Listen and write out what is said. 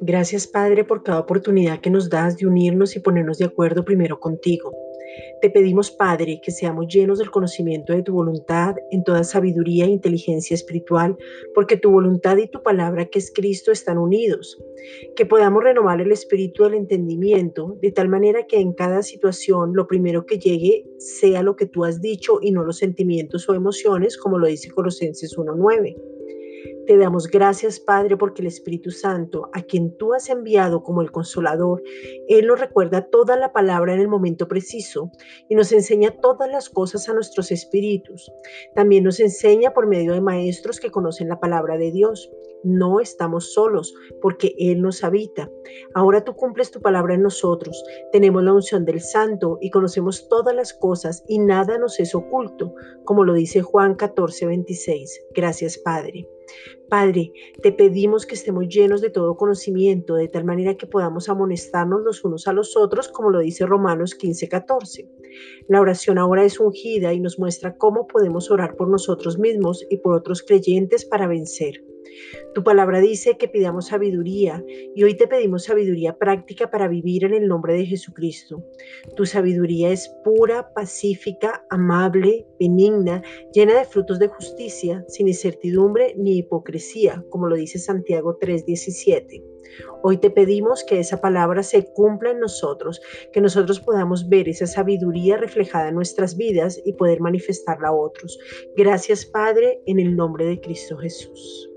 Gracias Padre por cada oportunidad que nos das de unirnos y ponernos de acuerdo primero contigo. Te pedimos, Padre, que seamos llenos del conocimiento de tu voluntad en toda sabiduría e inteligencia espiritual, porque tu voluntad y tu palabra, que es Cristo, están unidos. Que podamos renovar el espíritu del entendimiento, de tal manera que en cada situación lo primero que llegue sea lo que tú has dicho y no los sentimientos o emociones, como lo dice Colosenses 1.9. Te damos gracias, Padre, porque el Espíritu Santo, a quien tú has enviado como el consolador, Él nos recuerda toda la palabra en el momento preciso y nos enseña todas las cosas a nuestros espíritus. También nos enseña por medio de maestros que conocen la palabra de Dios. No estamos solos porque Él nos habita. Ahora tú cumples tu palabra en nosotros. Tenemos la unción del Santo y conocemos todas las cosas y nada nos es oculto, como lo dice Juan 14, 26. Gracias, Padre. Padre, te pedimos que estemos llenos de todo conocimiento, de tal manera que podamos amonestarnos los unos a los otros, como lo dice Romanos 15, 14. La oración ahora es ungida y nos muestra cómo podemos orar por nosotros mismos y por otros creyentes para vencer. Tu palabra dice que pidamos sabiduría y hoy te pedimos sabiduría práctica para vivir en el nombre de Jesucristo. Tu sabiduría es pura, pacífica, amable, benigna, llena de frutos de justicia, sin incertidumbre ni hipocresía, como lo dice Santiago 3:17. Hoy te pedimos que esa palabra se cumpla en nosotros, que nosotros podamos ver esa sabiduría reflejada en nuestras vidas y poder manifestarla a otros. Gracias Padre, en el nombre de Cristo Jesús.